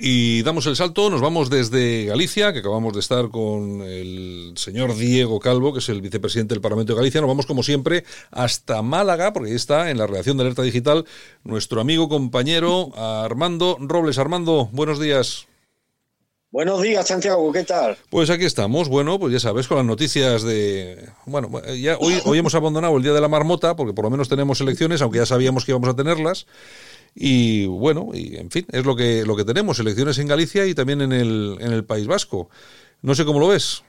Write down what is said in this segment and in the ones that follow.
Y damos el salto, nos vamos desde Galicia, que acabamos de estar con el señor Diego Calvo, que es el vicepresidente del Parlamento de Galicia. Nos vamos, como siempre, hasta Málaga, porque ahí está, en la redacción de Alerta Digital, nuestro amigo, compañero Armando Robles. Armando, buenos días. Buenos días, Santiago, ¿qué tal? Pues aquí estamos, bueno, pues ya sabes, con las noticias de... Bueno, ya hoy, hoy hemos abandonado el Día de la Marmota, porque por lo menos tenemos elecciones, aunque ya sabíamos que íbamos a tenerlas. Y bueno, y en fin, es lo que, lo que tenemos, elecciones en Galicia y también en el, en el País Vasco. No sé cómo lo ves.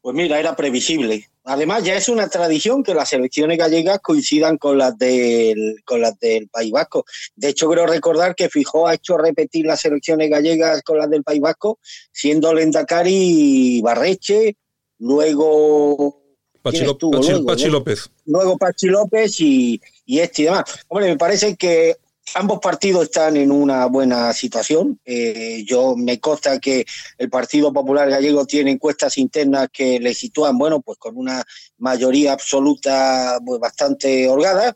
Pues mira, era previsible. Además, ya es una tradición que las elecciones gallegas coincidan con las del, con las del País Vasco. De hecho, creo recordar que Fijó ha hecho repetir las elecciones gallegas con las del País Vasco, siendo Lendakari Barreche, luego Pachi, luego, Pachi López. Luego Pachi López y, y este y demás. Hombre, me parece que ambos partidos están en una buena situación. Eh, yo me consta que el Partido Popular Gallego tiene encuestas internas que le sitúan, bueno, pues con una mayoría absoluta pues, bastante holgada.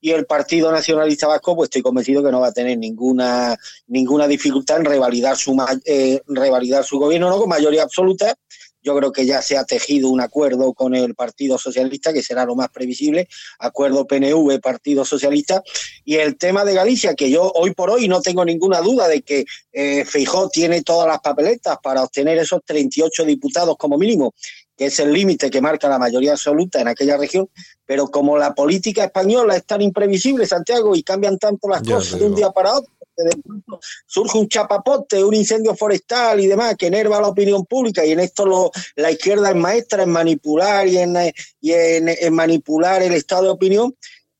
Y el Partido Nacionalista Vasco, pues estoy convencido que no va a tener ninguna ninguna dificultad en revalidar su eh, revalidar su gobierno, no con mayoría absoluta, yo creo que ya se ha tejido un acuerdo con el Partido Socialista, que será lo más previsible, acuerdo PNV, Partido Socialista. Y el tema de Galicia, que yo hoy por hoy no tengo ninguna duda de que eh, Feijó tiene todas las papeletas para obtener esos 38 diputados como mínimo, que es el límite que marca la mayoría absoluta en aquella región, pero como la política española es tan imprevisible, Santiago, y cambian tanto las cosas de un día para otro, surge un chapapote, un incendio forestal y demás que enerva la opinión pública y en esto la izquierda es maestra en manipular y en, manipular el estado de opinión,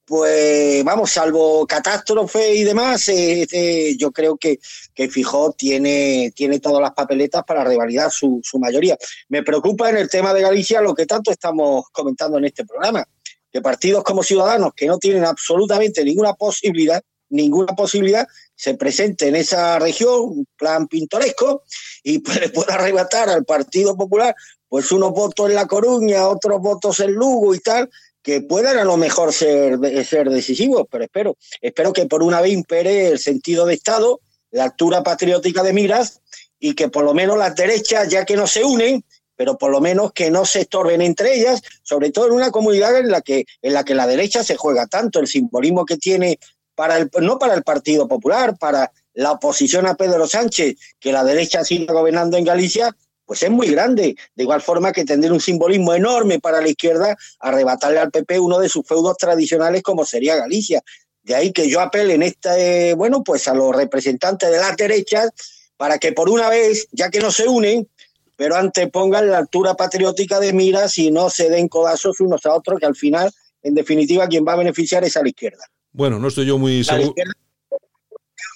pues vamos, salvo catástrofe y demás, eh, eh, yo creo que, que Fijó tiene, tiene todas las papeletas para revalidar su, su mayoría. Me preocupa en el tema de Galicia lo que tanto estamos comentando en este programa, que partidos como Ciudadanos que no tienen absolutamente ninguna posibilidad ninguna posibilidad, se presente en esa región, un plan pintoresco, y puede, pueda arrebatar al Partido Popular pues unos votos en La Coruña, otros votos en Lugo y tal, que puedan a lo mejor ser, ser decisivos, pero espero, espero que por una vez impere el sentido de Estado, la altura patriótica de miras, y que por lo menos las derechas, ya que no se unen, pero por lo menos que no se estorben entre ellas, sobre todo en una comunidad en la que, en la, que la derecha se juega tanto, el simbolismo que tiene para el, no para el Partido Popular, para la oposición a Pedro Sánchez, que la derecha siga gobernando en Galicia, pues es muy grande. De igual forma que tendría un simbolismo enorme para la izquierda arrebatarle al PP uno de sus feudos tradicionales como sería Galicia. De ahí que yo apele en este, bueno, pues a los representantes de las derechas para que por una vez, ya que no se unen, pero antepongan la altura patriótica de miras y no se den codazos unos a otros, que al final, en definitiva, quien va a beneficiar es a la izquierda. Bueno, no estoy yo muy seguro.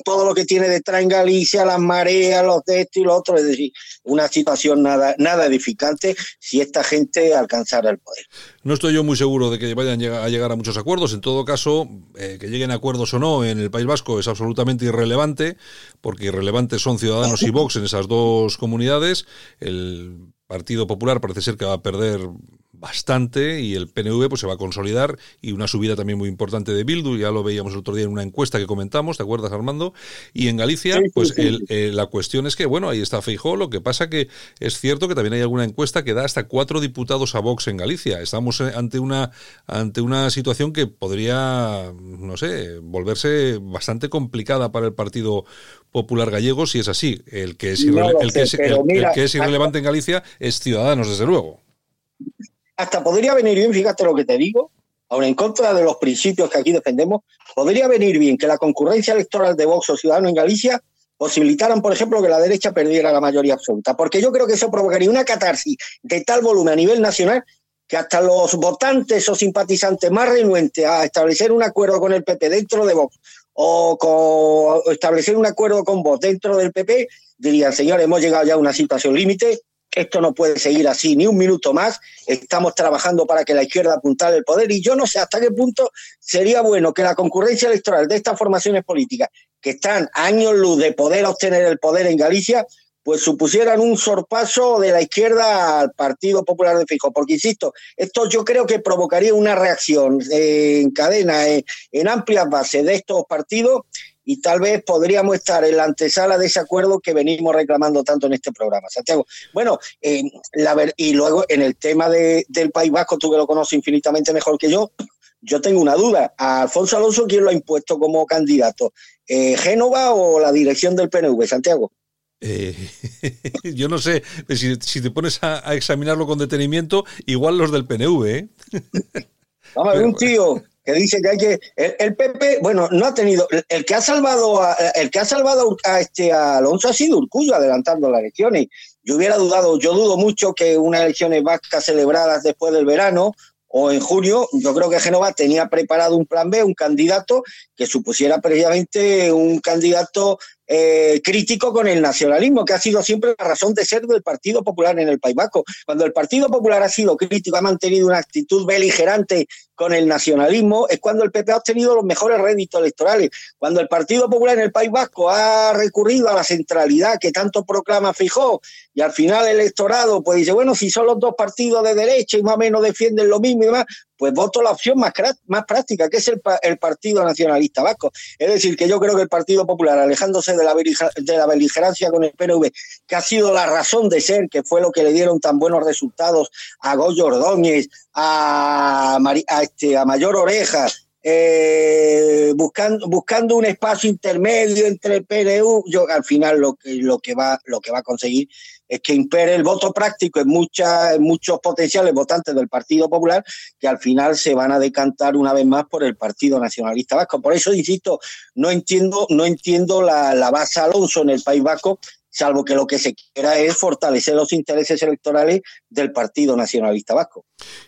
Todo lo que tiene detrás en Galicia, las mareas, los de esto y lo otro, es decir, una situación nada, nada edificante si esta gente alcanzara el poder. No estoy yo muy seguro de que vayan a llegar a muchos acuerdos. En todo caso, eh, que lleguen a acuerdos o no en el País Vasco es absolutamente irrelevante, porque irrelevantes son Ciudadanos y Vox en esas dos comunidades. El Partido Popular parece ser que va a perder bastante y el PNV pues se va a consolidar y una subida también muy importante de Bildu, ya lo veíamos el otro día en una encuesta que comentamos, ¿te acuerdas Armando? Y en Galicia, pues eh, la cuestión es que, bueno, ahí está Feijó, lo que pasa que es cierto que también hay alguna encuesta que da hasta cuatro diputados a Vox en Galicia. Estamos eh, ante una, ante una situación que podría, no sé, volverse bastante complicada para el Partido Popular Gallego si es así. El que es, el que es irrelevante en Galicia es Ciudadanos, desde luego hasta podría venir bien, fíjate lo que te digo, aun en contra de los principios que aquí defendemos, podría venir bien que la concurrencia electoral de Vox o Ciudadanos en Galicia posibilitaran, por ejemplo, que la derecha perdiera la mayoría absoluta, porque yo creo que eso provocaría una catarsis de tal volumen a nivel nacional que hasta los votantes o simpatizantes más renuentes a establecer un acuerdo con el PP dentro de Vox o, establecer un acuerdo con Vox dentro del PP dirían, señores, hemos llegado ya a una situación límite, esto no puede seguir así ni un minuto más, estamos trabajando para que la izquierda apuntale el poder y yo no sé hasta qué punto sería bueno que la concurrencia electoral de estas formaciones políticas que están años luz de poder obtener el poder en Galicia, pues supusieran un sorpaso de la izquierda al Partido Popular de Fijo. Porque, insisto, esto yo creo que provocaría una reacción eh, en cadena, eh, en amplias bases de estos partidos y tal vez podríamos estar en la antesala de ese acuerdo que venimos reclamando tanto en este programa. Santiago, bueno, eh, y luego en el tema del País Vasco, tú que lo conoces infinitamente mejor que yo, yo tengo una duda. ¿A Alfonso Alonso quién lo ha impuesto como candidato? ¿Génova o la dirección del PNV, Santiago? Eh, yo no sé, si, te pones a, examinarlo con detenimiento, igual los del PNV. ¿eh? Vamos a ver, un tío que dice que hay que el, PP bueno no ha tenido el, que ha salvado a, el que ha salvado a este Alonso ha sido Urcullo adelantando las elecciones yo hubiera dudado yo dudo mucho que unas elecciones vascas celebradas después del verano o en junio, yo creo que Génova tenía preparado un plan B, un candidato que supusiera precisamente un candidato eh, crítico con el nacionalismo, que ha sido siempre la razón de ser del Partido Popular en el País Vasco. Cuando el Partido Popular ha sido crítico, ha mantenido una actitud beligerante con el nacionalismo, es cuando el PP ha obtenido los mejores réditos electorales. Cuando el Partido Popular en el País Vasco ha recurrido a la centralidad que tanto proclama Fijó, y al final el electorado pues dice, bueno, si son los dos partidos de derecha y más o menos defienden lo mismo y demás, pues voto la opción más, más práctica, que es el, el, Partido Nacionalista Vasco. Es decir, que yo creo que el Partido Popular, alejándose de la, de la beligerancia con el PNV, que ha sido la razón de ser, que fue lo que le dieron tan buenos resultados a Goyo Ordóñez, a, este, a Mayor Oreja, eh, buscando, buscando un espacio intermedio entre el PNU, yo al final lo que, lo que, va, lo que va a conseguir es que impere el voto práctico en, muchas, muchos potenciales votantes del Partido Popular que al final se van a decantar una vez más por el Partido Nacionalista Vasco. Por eso, insisto, no entiendo, no entiendo la, la base Alonso en el País Vasco salvo que lo que se quiera es fortalecer los intereses electorales del Partido Nacionalista Vasco.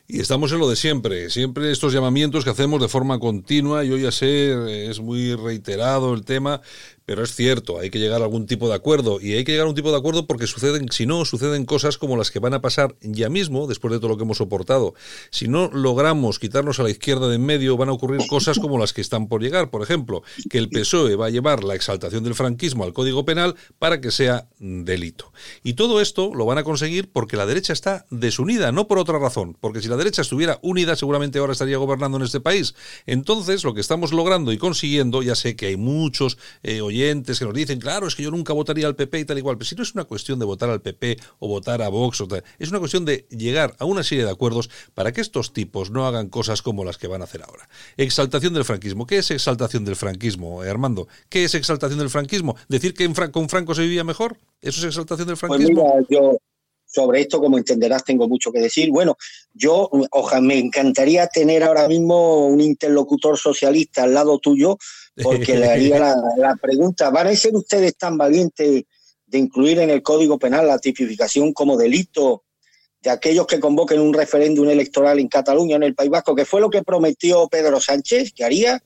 Y estamos en lo de siempre, siempre estos llamamientos que hacemos de forma continua, yo ya sé, es muy reiterado el tema, pero es cierto, hay que llegar a algún tipo de acuerdo y hay que llegar a un tipo de acuerdo porque suceden, si no, suceden cosas como las que van a pasar ya mismo, después de todo lo que hemos soportado. Si no logramos quitarnos a la izquierda de en medio, van a ocurrir cosas como las que están por llegar. Por ejemplo, que el PSOE va a llevar la exaltación del franquismo al Código Penal para que sea delito. Y todo esto lo van a conseguir porque la derecha está desunida, no por otra razón, porque si la derecha estuviera unida, seguramente ahora estaría gobernando en este país. Entonces, lo que estamos logrando y consiguiendo, ya sé que hay muchos eh, que nos dicen, claro, es que yo nunca votaría al PP y tal igual, pero si no es una cuestión de votar al PP o votar a Vox, o tal, es una cuestión de llegar a una serie de acuerdos para que estos tipos no hagan cosas como las que van a hacer ahora. Exaltación del franquismo. ¿Qué es exaltación del franquismo, eh, Armando? ¿Qué es exaltación del franquismo? ¿Decir que con Franco se vivía mejor? ¿Eso es exaltación del pues franquismo? yo sobre esto, como entenderás, tengo mucho que decir. Bueno, yo ojalá, me encantaría tener ahora mismo un interlocutor socialista al lado tuyo porque le haría la, pregunta, ¿van a ser ustedes tan valientes de incluir en el Código Penal la tipificación como delito de aquellos que convoquen un referéndum electoral en Cataluña, en el País Vasco, que fue lo que prometió Pedro Sánchez que haría?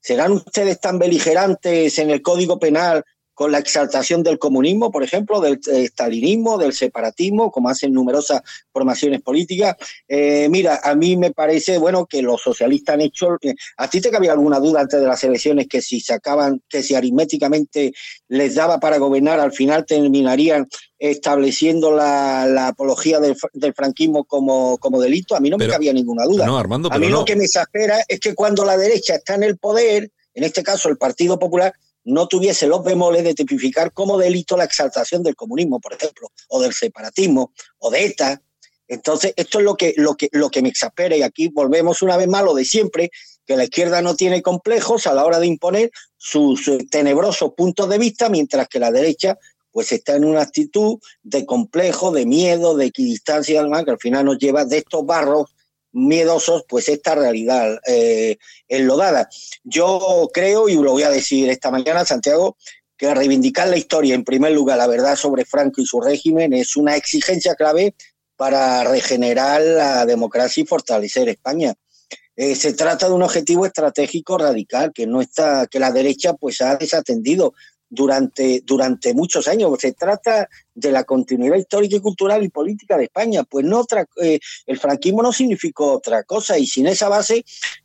¿Serán ustedes tan beligerantes en el Código Penal con la exaltación del comunismo, por ejemplo, del estalinismo, del separatismo, como hacen numerosas formaciones políticas. Eh, mira, a mí me parece, bueno, que los socialistas han hecho... Eh, ¿A ti te cabía alguna duda antes de las elecciones que si sacaban, que si aritméticamente les daba para gobernar, al final terminarían estableciendo la, apología del, franquismo como, como delito? A mí no me cabía ninguna duda. No, Armando, a mí lo que me exaspera es que cuando la derecha está en el poder, en este caso el Partido Popular, no tuviese los bemoles de tipificar como delito la exaltación del comunismo, por ejemplo, o del separatismo, o de ETA. Entonces, esto es lo que, lo que, lo que me exaspera, y aquí volvemos una vez más lo de siempre, que la izquierda no tiene complejos a la hora de imponer sus, tenebrosos puntos de vista, mientras que la derecha pues está en una actitud de complejo, de miedo, de equidistancia, que al final nos lleva de estos barros miedosos, pues esta realidad eh, enlodada. Yo creo, y lo voy a decir esta mañana, Santiago, que reivindicar la historia, en primer lugar, la verdad sobre Franco y su régimen, es una exigencia clave para regenerar la democracia y fortalecer España. Eh, se trata de un objetivo estratégico radical que no está, que la derecha pues ha desatendido durante, durante muchos años. Se trata de la continuidad histórica y cultural y política de España. Pues no otra, eh, el franquismo no significó otra cosa y sin esa base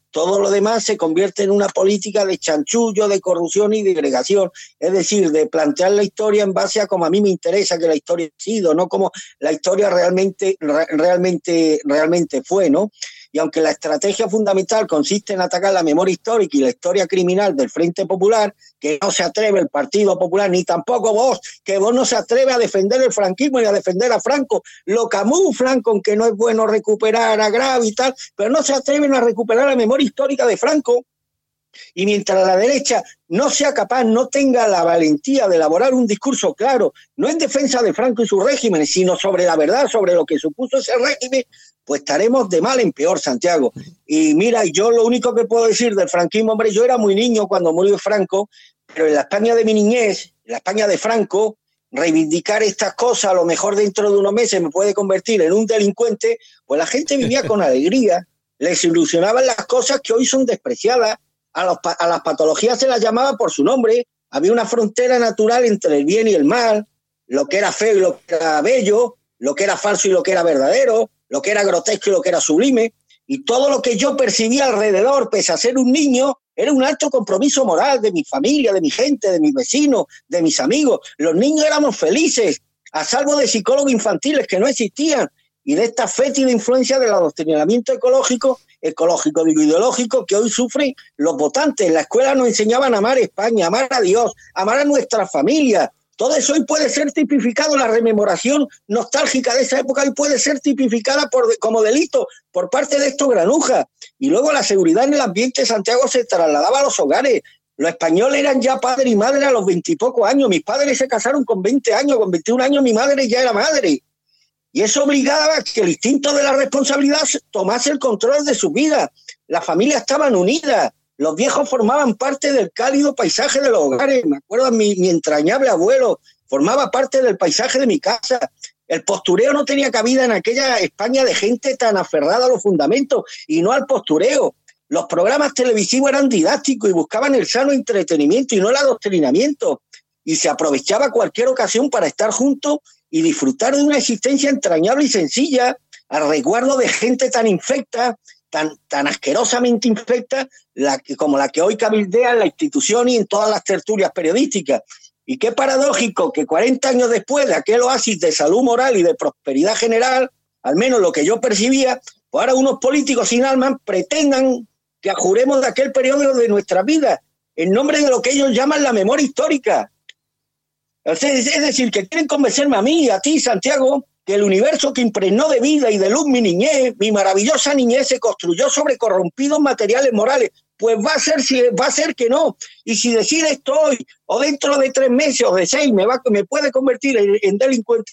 todo lo demás se convierte en una política de chanchullo, de corrupción y de agregación. Es decir, de plantear la historia en base a como a mí me interesa que la historia ha sido, no como la historia realmente, realmente, realmente fue, ¿no? Y aunque la estrategia fundamental consiste en atacar la memoria histórica y la historia criminal del Frente Popular, que no se atreve el Partido Popular, ni tampoco vos, que vos no se atreve a defender el franquismo ni a defender a Franco, lo camuflan con que no es bueno recuperar a y tal, pero no se atreven a recuperar la memoria histórica de Franco. Y mientras la derecha no sea capaz, no tenga la valentía de elaborar un discurso claro, no en defensa de Franco y su régimen, sino sobre la verdad, sobre lo que supuso ese régimen, pues estaremos de mal en peor, Santiago. Y mira, yo lo único que puedo decir del franquismo, hombre, yo era muy niño cuando murió Franco, pero en la España de mi niñez, en la España de Franco, reivindicar estas cosas, a lo mejor dentro de unos meses me puede convertir en un delincuente, pues la gente vivía con alegría, les ilusionaban las cosas que hoy son despreciadas, a, a las patologías se las llamaba por su nombre, había una frontera natural entre el bien y el mal, lo que era feo y lo que era bello, lo que era falso y lo que era verdadero, lo que era grotesco y lo que era sublime, y todo lo que yo percibía alrededor, pese a ser un niño, era un alto compromiso moral de mi familia, de mi gente, de mis vecinos, de mis amigos. Los niños éramos felices, a salvo de psicólogos infantiles que no existían, y de esta fétida influencia del adoctrinamiento ecológico, ecológico, digo, ideológico, que hoy sufren los votantes. En la escuela nos enseñaban a amar a España, amar a Dios, amar a nuestra familia, todo eso hoy puede ser tipificado, la rememoración nostálgica de esa época hoy puede ser tipificada como delito por parte de estos granujas. Y luego la seguridad en el ambiente de Santiago se trasladaba a los hogares. Los españoles eran ya padre y madre a los veintipocos años. Mis padres se casaron con 20 años, con 21 años mi madre ya era madre. Y eso obligaba a que el instinto de la responsabilidad tomase el control de su vida. Las familias estaban unidas, los viejos formaban parte del cálido paisaje de los hogares. Me acuerdo, mi, mi entrañable abuelo formaba parte del paisaje de mi casa. El postureo no tenía cabida en aquella España de gente tan aferrada a los fundamentos y no al postureo. Los programas televisivos eran didácticos y buscaban el sano entretenimiento y no el adoctrinamiento. Y se aprovechaba cualquier ocasión para estar juntos y disfrutar de una existencia entrañable y sencilla, al resguardo de gente tan infecta tan, asquerosamente infecta la como la que hoy cabildea en la institución y en todas las tertulias periodísticas. Y qué paradójico que 40 años después de aquel oasis de salud moral y de prosperidad general, al menos lo que yo percibía, pues ahora unos políticos sin alma pretendan que ajuremos de aquel periodo de nuestra vida en nombre de lo que ellos llaman la memoria histórica. Es decir, que quieren convencerme a mí, a ti, Santiago, que el universo que impregnó de vida y de luz mi niñez, mi maravillosa niñez, se construyó sobre corrompidos materiales morales. Pues va a ser, si, va a ser que no. Y si decide esto hoy, o dentro de tres meses o de seis, me, va, me puede convertir en, en delincuente,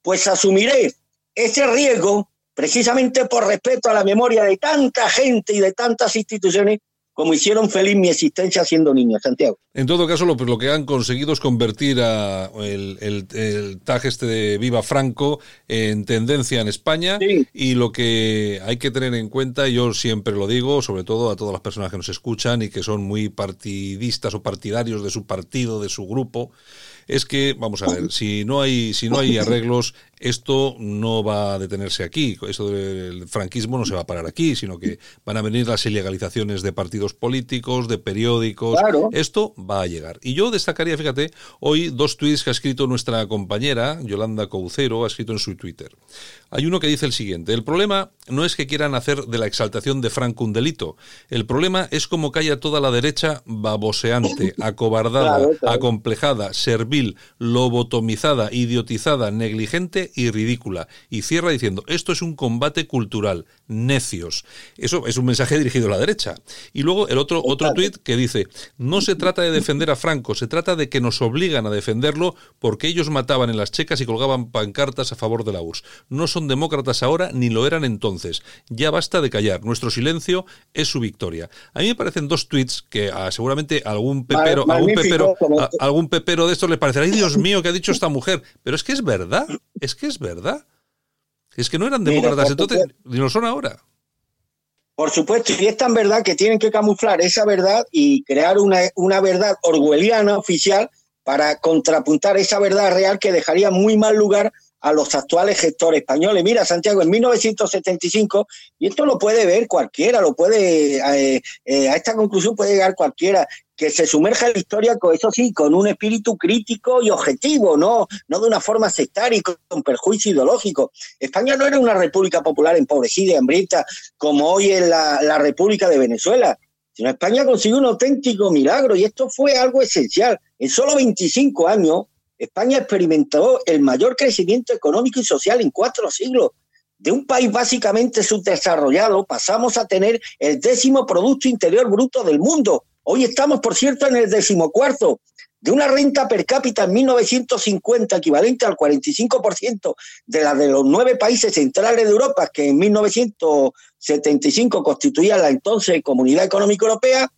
pues asumiré ese riesgo precisamente por respeto a la memoria de tanta gente y de tantas instituciones como hicieron feliz mi existencia siendo niño, Santiago. En todo caso, lo, lo que han conseguido es convertir a el, el, tag este de Viva Franco en tendencia en España y lo que hay que tener en cuenta, yo siempre lo digo, sobre todo a todas las personas que nos escuchan y que son muy partidistas o partidarios de su partido, de su grupo, es que, vamos a ver, si no hay, si no hay arreglos, esto no va a detenerse aquí. Eso del franquismo no se va a parar aquí, sino que van a venir las ilegalizaciones de partidos políticos, de periódicos. Esto va a llegar. Y yo destacaría, fíjate, hoy dos tweets que ha escrito nuestra compañera, Yolanda Coucero, ha escrito en su Twitter. Hay uno que dice el siguiente, el problema no es que quieran hacer de la exaltación de Franco un delito, el problema es como calla toda la derecha baboseante, acobardada, acomplejada, servil, lobotomizada, idiotizada, negligente y ridícula. Y cierra diciendo, esto es un combate cultural, necios. Eso es un mensaje dirigido a la derecha. Y luego el otro, otro tuit que dice, no se trata de defender a Franco, se trata de que nos obligan a defenderlo porque ellos mataban en las checas y colgaban pancartas a favor de la URSS. No son demócratas ahora ni lo eran entonces. Ya basta de callar. Nuestro silencio es su victoria. A mí me parecen dos tweets que ah, seguramente algún pepero, algún pepero, algún pepero de estos le parecerá, ay Dios mío, ¿qué ha dicho esta mujer? Pero es que es verdad, es que es verdad. Es que no eran demócratas entonces, ni lo son ahora. Por supuesto, y es tan verdad que tienen que camuflar esa verdad y crear una, una verdad orwelliana oficial para contrapuntar esa verdad real que dejaría muy mal lugar a los actuales gestores españoles. Mira, Santiago, en 1975, y esto lo puede ver cualquiera, lo puede, eh, eh, a esta conclusión puede llegar cualquiera, que se sumerja en la historia, con, eso sí, con un espíritu crítico y objetivo, no, no de una forma sectaria y con perjuicio ideológico. España no era una república popular empobrecida y hambrienta como hoy es la, la República de Venezuela, sino España consiguió un auténtico milagro y esto fue algo esencial. En solo 25 años, España experimentó el mayor crecimiento económico y social en cuatro siglos. De un país básicamente subdesarrollado pasamos a tener el décimo Producto Interior Bruto del mundo. Hoy estamos, por cierto, en el decimocuarto. De una renta per cápita en 1950 equivalente al 45% de la de los nueve países centrales de Europa, que en 1975 constituía la entonces Comunidad Económica Europea,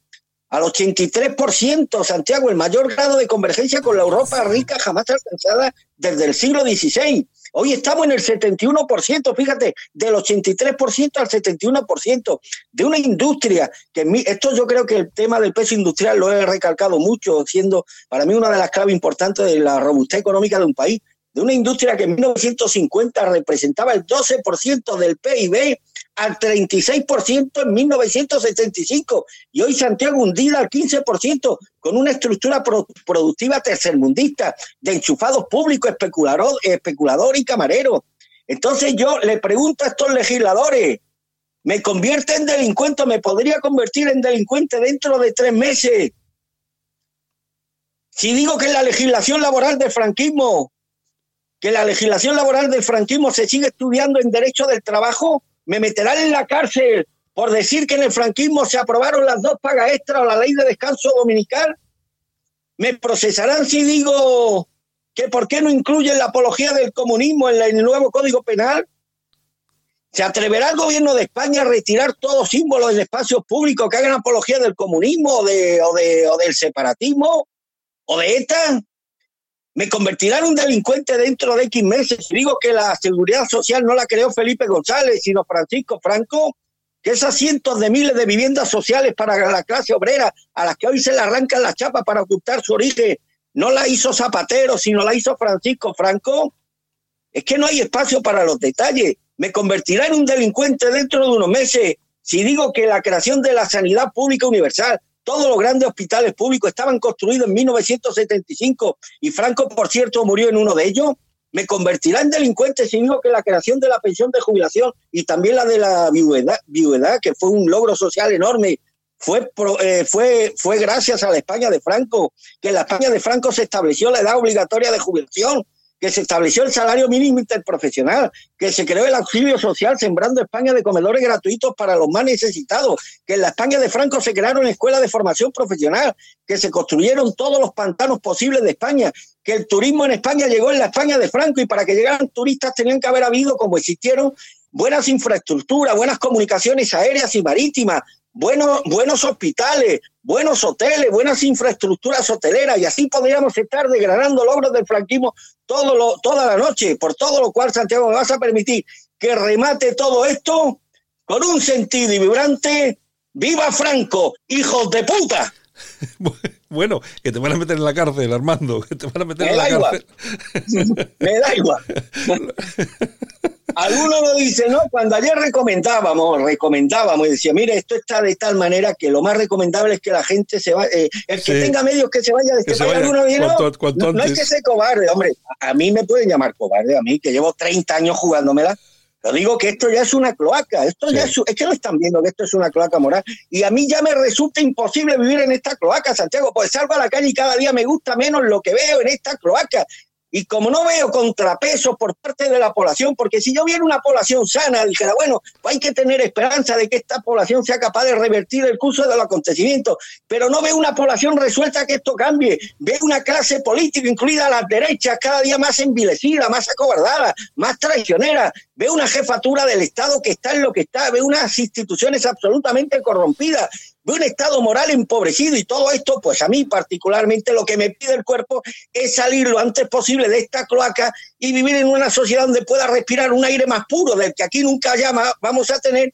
al 83%, Santiago, el mayor grado de convergencia con la Europa rica jamás alcanzada desde el siglo XVI. Hoy estamos en el 71%, fíjate, del 83% al 71%, de una industria que esto yo creo que el tema del peso industrial lo he recalcado mucho, siendo para mí una de las claves importantes de la robustez económica de un país, de una industria que en 1950 representaba el 12% del PIB al 36% en 1975 y hoy Santiago hundida al 15% con una estructura productiva tercermundista de enchufados públicos, especulador, especulador y camarero. Entonces yo le pregunto a estos legisladores, ¿me convierte en delincuente? ¿Me podría convertir en delincuente dentro de tres meses? Si digo que la legislación laboral del franquismo, que la legislación laboral del franquismo se sigue estudiando en derecho del trabajo, me meterán en la cárcel por decir que en el franquismo se aprobaron las dos pagas extra o la ley de descanso dominical. Me procesarán si digo que por qué no incluyen la apología del comunismo en, el nuevo Código Penal. ¿Se atreverá el gobierno de España a retirar todo símbolo en espacios públicos que hagan apología del comunismo de, o, de, o del separatismo o de ETA? Me convertirá en un delincuente dentro de X meses. Digo que la seguridad social no la creó Felipe González, sino Francisco Franco, que esas cientos de miles de viviendas sociales para la clase obrera, a las que hoy se le arrancan las chapas para ocultar su origen, no la hizo Zapatero, sino la hizo Francisco Franco. Es que no hay espacio para los detalles. Me convertirá en un delincuente dentro de unos meses si digo que la creación de la sanidad pública universal, todos los grandes hospitales públicos estaban construidos en 1975 y Franco, por cierto, murió en uno de ellos. Me convertirá en delincuente si digo que la creación de la pensión de jubilación y también la de la viudedad, que fue un logro social enorme, fue, eh, fue, fue gracias a la España de Franco, que en la España de Franco se estableció la edad obligatoria de jubilación que se estableció el salario mínimo interprofesional, que se creó el auxilio social sembrando España de comedores gratuitos para los más necesitados, que en la España de Franco se crearon escuelas de formación profesional, que se construyeron todos los pantanos posibles de España, que el turismo en España llegó en la España de Franco y para que llegaran turistas tenían que haber habido, como existieron, buenas infraestructuras, buenas comunicaciones aéreas y marítimas, buenos, buenos hospitales, buenos hoteles, buenas infraestructuras hoteleras, y así podríamos estar degradando logros del franquismo todo lo, toda la noche, por todo lo cual, Santiago, me vas a permitir que remate todo esto con un sentido y vibrante, ¡Viva Franco, hijos de puta! Bueno, que te van a meter en la cárcel, Armando, que te van a meter en la igual. cárcel. Me da igual. Algunos lo dicen, ¿no? Cuando ayer recomendábamos, recomendábamos y decía, mire, esto está de tal manera que lo más recomendable es que la gente se vaya, eh, el que tenga medios que se vaya de este país, alguno no, no, es que sea cobarde, hombre, a mí me pueden llamar cobarde, a mí que llevo 30 años jugándomela, pero digo que esto ya es una cloaca, esto ya es, es que no están viendo que esto es una cloaca moral. Y a mí ya me resulta imposible vivir en esta cloaca, Santiago, pues salgo a la calle y cada día me gusta menos lo que veo en esta cloaca. Y como no veo contrapesos por parte de la población, porque si yo viera una población sana, dijera, bueno, hay que tener esperanza de que esta población sea capaz de revertir el curso de los acontecimientos, pero no veo una población resuelta que esto cambie. Veo una clase política, incluida las derechas, cada día más envilecida, más acobardada, más traicionera. Veo una jefatura del Estado que está en lo que está, veo unas instituciones absolutamente corrompidas de un estado moral empobrecido y todo esto, pues a mí particularmente lo que me pide el cuerpo es salir lo antes posible de esta cloaca y vivir en una sociedad donde pueda respirar un aire más puro del que aquí nunca vamos a tener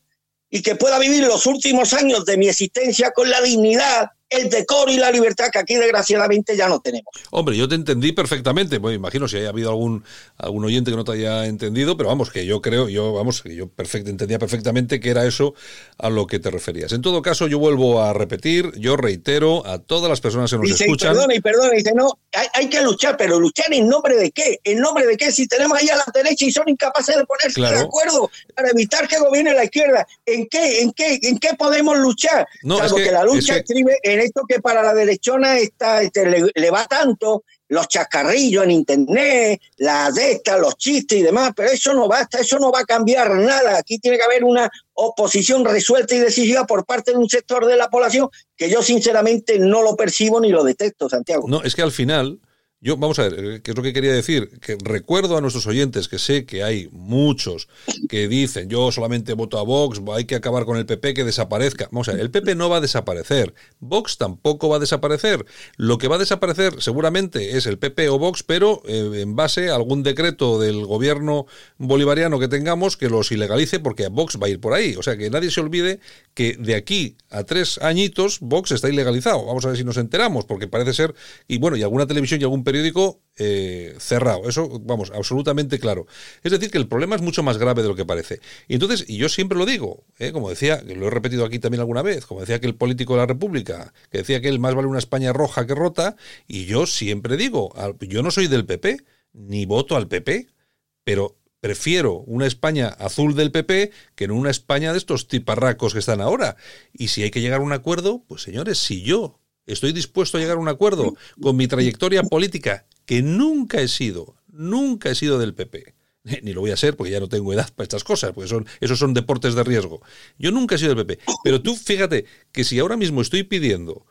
y que pueda vivir los últimos años de mi existencia con la dignidad el decoro y la libertad que aquí desgraciadamente ya no tenemos. Hombre, yo te entendí perfectamente, pues imagino si haya habido algún, algún oyente que no te haya entendido, pero vamos, que yo creo, yo vamos, que yo perfecto, entendía perfectamente que era eso a lo que te referías. En todo caso, yo vuelvo a repetir, yo reitero a todas las personas que nos dice, escuchan. Perdona y perdona, dice, no, hay, hay, que luchar, pero luchar en nombre de qué? ¿En nombre de qué? Si tenemos ahí a la derecha y son incapaces de ponerse Claro. de acuerdo para evitar que gobierne la izquierda, ¿en qué, en qué, en qué podemos luchar? No, Salvo es que, que- la lucha es que- escribe en esto que para la derechona está, este, le, le va tanto, los chascarrillos en internet, las de estas, los chistes y demás, pero eso no basta, eso no va a cambiar nada. Aquí tiene que haber una oposición resuelta y decisiva por parte de un sector de la población que yo sinceramente no lo percibo ni lo detecto, Santiago. No, es que al final, yo, vamos a ver, eh, ¿qué es lo que quería decir? Que recuerdo a nuestros oyentes, que sé que hay muchos que dicen, yo solamente voto a Vox, hay que acabar con el PP, que desaparezca. Vamos a ver, el PP no va a desaparecer, Vox tampoco va a desaparecer. Lo que va a desaparecer seguramente es el PP o Vox, pero eh, en base a algún decreto del gobierno bolivariano que tengamos que los ilegalice, porque Vox va a ir por ahí. O sea, que nadie se olvide que de aquí a tres añitos Vox está ilegalizado. Vamos a ver si nos enteramos, porque parece ser, y bueno, y alguna televisión y algún periódico eh, cerrado. Eso, vamos, absolutamente claro. Es decir, que el problema es mucho más grave de lo que parece. Y entonces, y yo siempre lo digo, eh, como decía, lo he repetido aquí también alguna vez, como decía que el político de la República, que decía que él más vale una España roja que rota, y yo siempre digo, yo no soy del PP, ni voto al PP, pero prefiero una España azul del PP que no una España de estos tiparracos que están ahora. Y si hay que llegar a un acuerdo, pues señores, si yo estoy dispuesto a llegar a un acuerdo con mi trayectoria política, que nunca he sido, nunca he sido del PP, ni lo voy a ser porque ya no tengo edad para estas cosas, porque esos son deportes de riesgo. Yo nunca he sido del PP. Pero tú fíjate que si ahora mismo estoy pidiendo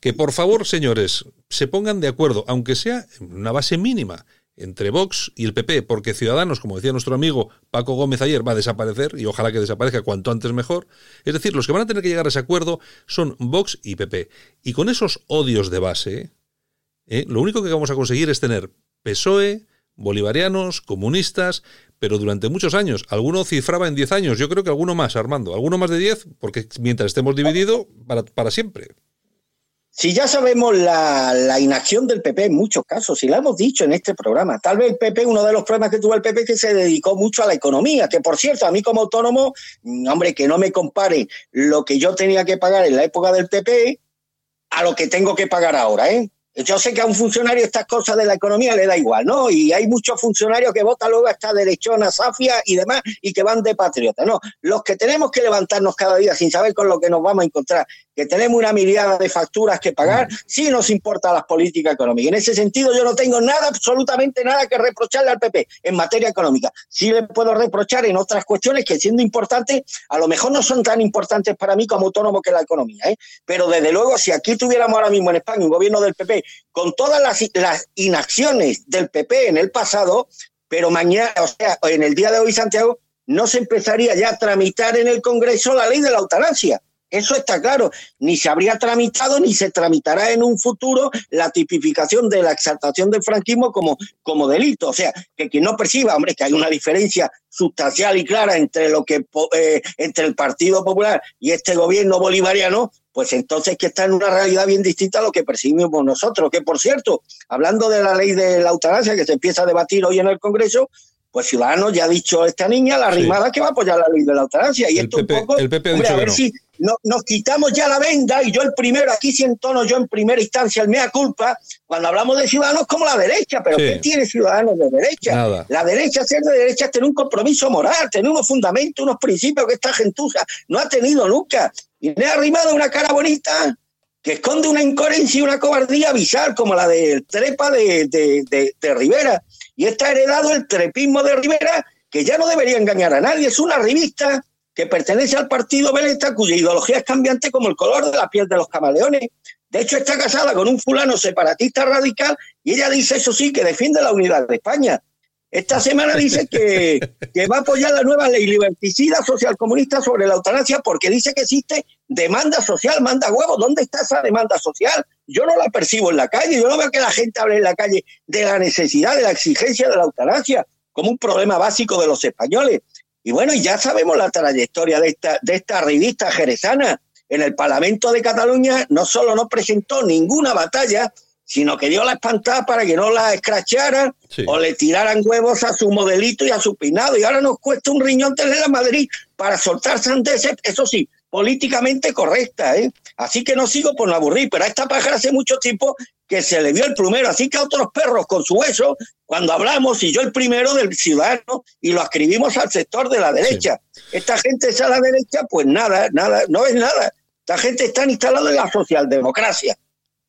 que por favor, señores, se pongan de acuerdo, aunque sea una base mínima, entre Vox y el PP, porque Ciudadanos, como decía nuestro amigo Paco Gómez ayer, va a desaparecer y ojalá que desaparezca cuanto antes mejor. Es decir, los que van a tener que llegar a ese acuerdo son Vox y PP. Y con esos odios de base, ¿eh? lo único que vamos a conseguir es tener PSOE, bolivarianos, comunistas, pero durante muchos años. Alguno cifraba en 10 años, yo creo que alguno más, Armando. Alguno más de 10, porque mientras estemos divididos, para, para siempre. Si ya sabemos la, inacción del PP en muchos casos, y la hemos dicho en este programa, tal vez el PP, uno de los problemas que tuvo el PP es que se dedicó mucho a la economía, que por cierto, a mí como autónomo, mm, hombre, que no me compare lo que yo tenía que pagar en la época del PP a lo que tengo que pagar ahora, ¿eh? Yo sé que a un funcionario estas cosas de la economía le da igual, ¿no? Y hay muchos funcionarios que votan luego a esta derechona, Safia y demás, y que van de patriota, ¿no? Los que tenemos que levantarnos cada día sin saber con lo que nos vamos a encontrar, que tenemos una mirada de facturas que pagar, sí nos importa las políticas económicas. En ese sentido, yo no tengo nada, absolutamente nada que reprocharle al PP en materia económica. Sí le puedo reprochar en otras cuestiones que siendo importantes, a lo mejor no son tan importantes para mí como autónomo que la economía, ¿eh? Pero desde luego, si aquí tuviéramos ahora mismo en España un gobierno del PP con todas las, las inacciones del PP en el pasado, pero mañana, o sea, en el día de hoy, Santiago, no se empezaría ya a tramitar en el Congreso la ley de la eutanasia. Eso está claro. Ni se habría tramitado ni se tramitará en un futuro la tipificación de la exaltación del franquismo como, como delito. O sea, que quien no perciba, hombre, que hay una diferencia sustancial y clara entre lo que eh, entre el Partido Popular y este gobierno bolivariano, pues entonces que está en una realidad bien distinta a lo que percibimos nosotros. Que por cierto, hablando de la ley de la eutanasia que se empieza a debatir hoy en el Congreso, pues Ciudadanos ya ha dicho esta niña, la rimada, sí. que va a apoyar la ley de la eutanasia. Y el esto PP, un poco, el PP ha hombre, dicho a ver no. si no, nos quitamos ya la venda, y yo el primero, aquí sí entono yo en primera instancia el mea culpa, cuando hablamos de Ciudadanos como la derecha, pero Sí. ¿qué tiene Ciudadanos de derecha? Nada. La derecha, ser de derecha, es tener un compromiso moral, tener unos fundamentos, unos principios que esta gentuza no ha tenido nunca. Y me ha arrimado una cara bonita que esconde una incoherencia y una cobardía visal como la del trepa de, de, de, de Rivera. Y está heredado el trepismo de Rivera, que ya no debería engañar a nadie. Es una revista que pertenece al partido Veleta, cuya ideología es cambiante como el color de la piel de los camaleones. De hecho, está casada con un fulano separatista radical y ella dice, eso sí, que defiende la unidad de España. Esta semana dice que, que va a apoyar la nueva ley liberticida socialcomunista sobre la eutanasia porque dice que existe demanda social, manda huevos. ¿Dónde está esa demanda social? Yo no la percibo en la calle, yo no veo que la gente hable en la calle de la necesidad, de la exigencia de la eutanasia como un problema básico de los españoles. Y bueno, y ya sabemos la trayectoria de esta, de esta revista jerezana. en el Parlamento de Cataluña no solo no presentó ninguna batalla, sino que dio la espantada para que no la escracharan o le tiraran huevos a su modelito y a su peinado. Y ahora nos cuesta un riñón tener a Madrid para soltar sandeces, eso sí, políticamente correcta. ¿eh? Así que no sigo por no aburrir, pero a esta pájara hace mucho tiempo que se le vio el plumero, así que a otros perros con su hueso, cuando hablamos, y yo el primero del ciudadano, y lo escribimos al sector de la derecha. Esta gente es a la derecha, pues nada, nada, no es nada. Esta gente está instalada en la socialdemocracia.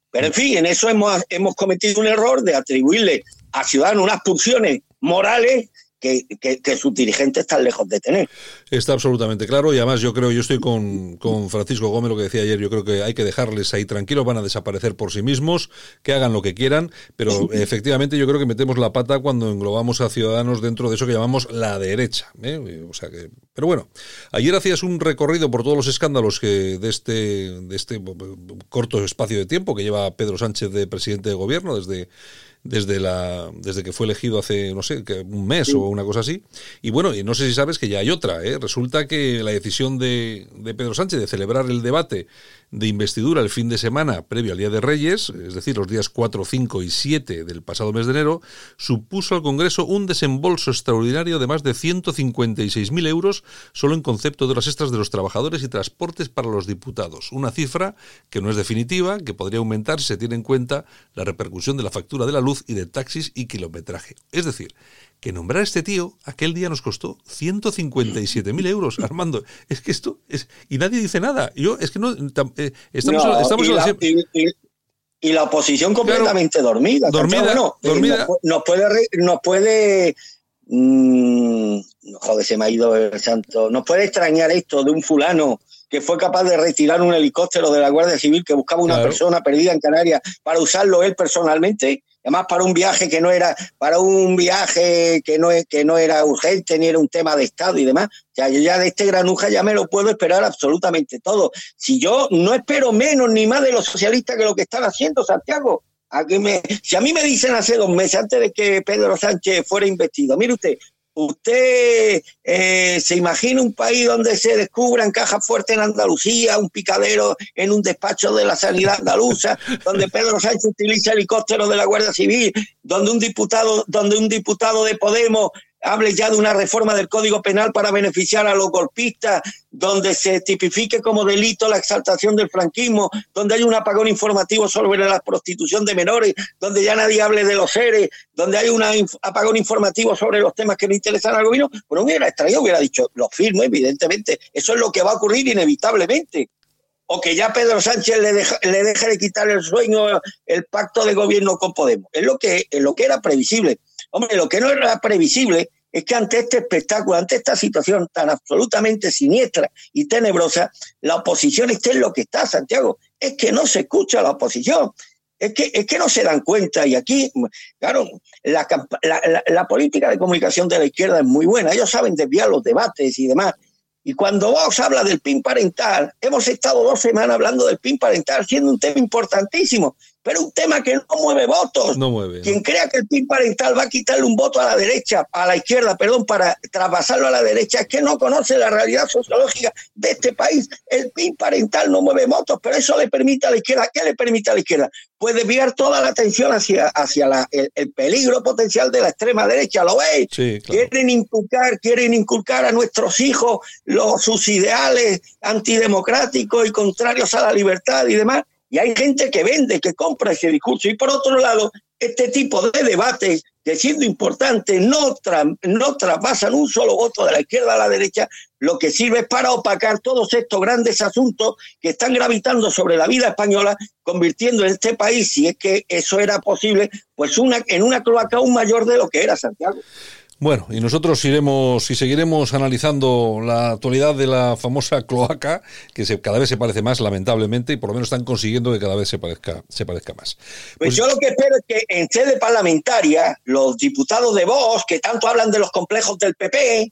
Pero en fin, en eso hemos, hemos cometido un error de atribuirle a Ciudadanos unas pulsiones morales que, sus dirigentes están lejos de tener. Está absolutamente claro y además yo creo, yo estoy con, Francisco Gómez, lo que decía ayer, yo creo que hay que dejarles ahí tranquilos, van a desaparecer por sí mismos, que hagan lo que quieran, pero efectivamente yo creo que metemos la pata cuando englobamos a ciudadanos dentro de eso que llamamos la derecha. ¿eh? O sea que, pero bueno, ayer hacías un recorrido por todos los escándalos que de este, de este corto espacio de tiempo que lleva Pedro Sánchez de presidente de gobierno desde desde, la, desde que fue elegido hace, no sé, un mes o una cosa así. Y bueno, y no sé si sabes que ya hay otra. ¿eh? Resulta que la decisión de, de Pedro Sánchez de celebrar el debate de investidura el fin de semana previo al Día de Reyes, es decir, los días 4, 5 y 7 del pasado mes de enero, supuso al Congreso un desembolso extraordinario de más de 156.000 euros solo en concepto de las extras de los trabajadores y transportes para los diputados. Una cifra que no es definitiva, que podría aumentar si se tiene en cuenta la repercusión de la factura de la luz y de taxis y kilometraje. Es decir, que nombrar a este tío aquel día nos costó 157.000 euros, Armando. Es que esto es... Y nadie dice nada. Yo, es que no... Eh, estamos, estamos y, la, y, la, oposición completamente dormida. Dormida, eh, dormida. Nos, puede... Nos puede mmm, joder, se me ha ido el santo. Nos puede extrañar esto de un fulano que fue capaz de retirar un helicóptero de la Guardia Civil que buscaba una persona perdida en Canarias para usarlo él personalmente además para un viaje que no era, para un viaje que no, que no era urgente ni era un tema de Estado y demás. Ya, yo ya de este granuja ya me lo puedo esperar absolutamente todo. Si yo no espero menos ni más de los socialistas que lo que están haciendo, Santiago. Si a mí me dicen hace dos meses, antes de que Pedro Sánchez fuera investido, mire usted, ¿Usted eh, se imagina un país donde se descubran cajas fuertes en Andalucía, un picadero en un despacho de la sanidad andaluza, donde Pedro Sánchez utiliza helicópteros de la Guardia Civil, donde un diputado, donde un diputado de Podemos hable ya de una reforma del Código Penal para beneficiar a los golpistas, donde se tipifique como delito la exaltación del franquismo, donde hay un apagón informativo sobre la prostitución de menores, donde ya nadie hable de los seres, donde hay un apagón informativo sobre los temas que no interesan al gobierno, pues no hubiera extraído, hubiera dicho, lo firmo, evidentemente, eso es lo que va a ocurrir inevitablemente. O que ya Pedro Sánchez le, le deje de quitar el sueño, el pacto de gobierno con Podemos. Es lo que, es lo que era previsible Hombre, lo que no era previsible es que ante este espectáculo, ante esta situación tan absolutamente siniestra y tenebrosa, la oposición esté en lo que está, Santiago. Es que no se escucha la oposición. Es que, es que no se dan cuenta. Y aquí, claro, la, política de comunicación de la izquierda es muy buena. Ellos saben desviar los debates y demás. Y cuando vos habla del PIN parental, hemos estado dos semanas hablando del PIN parental, siendo un tema importantísimo pero un tema que no mueve votos. No mueve. Quien crea que el PIN parental va a quitarle un voto a la derecha, a la izquierda, perdón, para traspasarlo a la derecha, es que no conoce la realidad sociológica de este país. El PIN parental no mueve votos, pero eso le permite a la izquierda. ¿Qué le permite a la izquierda? Puede desviar toda la atención hacia, hacia el, peligro potencial de la extrema derecha. ¿Lo veis? Quieren inculcar, quieren inculcar a nuestros hijos los, sus ideales antidemocráticos y contrarios a la libertad y demás y hay gente que vende, que compra ese discurso. Y por otro lado, este tipo de debates, que siendo importantes, no, no traspasan un solo voto de la izquierda a la derecha, lo que sirve es para opacar todos estos grandes asuntos que están gravitando sobre la vida española, convirtiendo en este país, si es que eso era posible, pues una, en una cloaca aún mayor de lo que era Santiago. Bueno, y nosotros iremos y seguiremos analizando la actualidad de la famosa cloaca, que se, cada vez se parece más, lamentablemente, y por lo menos están consiguiendo que cada vez se parezca, se parezca más. Pues, pues yo lo que espero es que en sede parlamentaria, los diputados de Vox, que tanto hablan de los complejos del PP,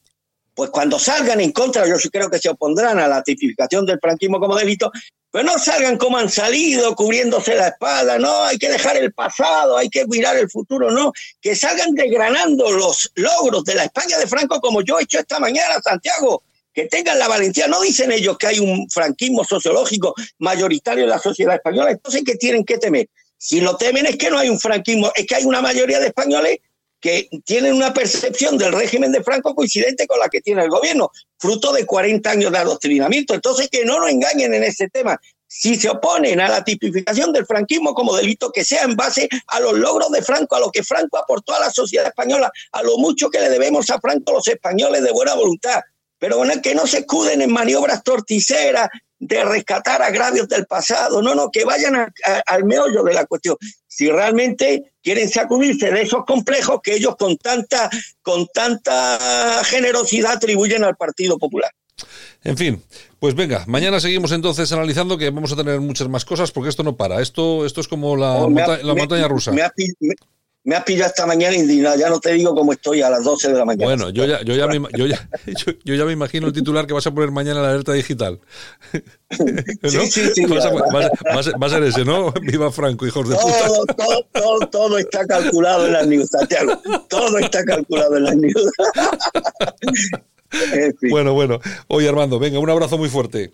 pues cuando salgan en contra, yo sí creo que se opondrán a la tipificación del franquismo como delito, pero no salgan como han salido, cubriéndose la espalda, no, hay que dejar el pasado, hay que mirar el futuro, no, que salgan desgranando los logros de la España de Franco como yo he hecho esta mañana, Santiago, que tengan la valentía. No dicen ellos que hay un franquismo sociológico mayoritario en la sociedad española, entonces ¿qué tienen que temer? Si lo temen es que no hay un franquismo, es que hay una mayoría de españoles que tienen una percepción del régimen de Franco coincidente con la que tiene el gobierno, fruto de 40 años de adoctrinamiento. Entonces, que no nos engañen en ese tema. Si se oponen a la tipificación del franquismo como delito, que sea en base a los logros de Franco, a lo que Franco aportó a la sociedad española, a lo mucho que le debemos a Franco los españoles de buena voluntad. Pero bueno, que no se escuden en maniobras torticeras de rescatar agravios del pasado, no, no, que vayan al meollo de la cuestión. Si realmente quieren sacudirse de esos complejos que ellos con tanta, con tanta generosidad atribuyen al Partido Popular. En fin, pues venga, mañana seguimos entonces analizando que vamos a tener muchas más cosas porque esto no para. Esto, esto es como la, oh, la montaña rusa me has pillado esta mañana indignado, ya no te digo cómo estoy a las 12 de la mañana. Bueno, yo ya, yo ya, me, yo ya, yo, ya me imagino el titular que vas a poner mañana en la alerta digital. Sí, sí, sí. Va a, ser ese, ¿no? Viva Franco, hijos de puta. Todo, todo, todo, está calculado en las news, Santiago. Todo está calculado en las news. Bueno, bueno. Oye, Armando, venga, un abrazo muy fuerte.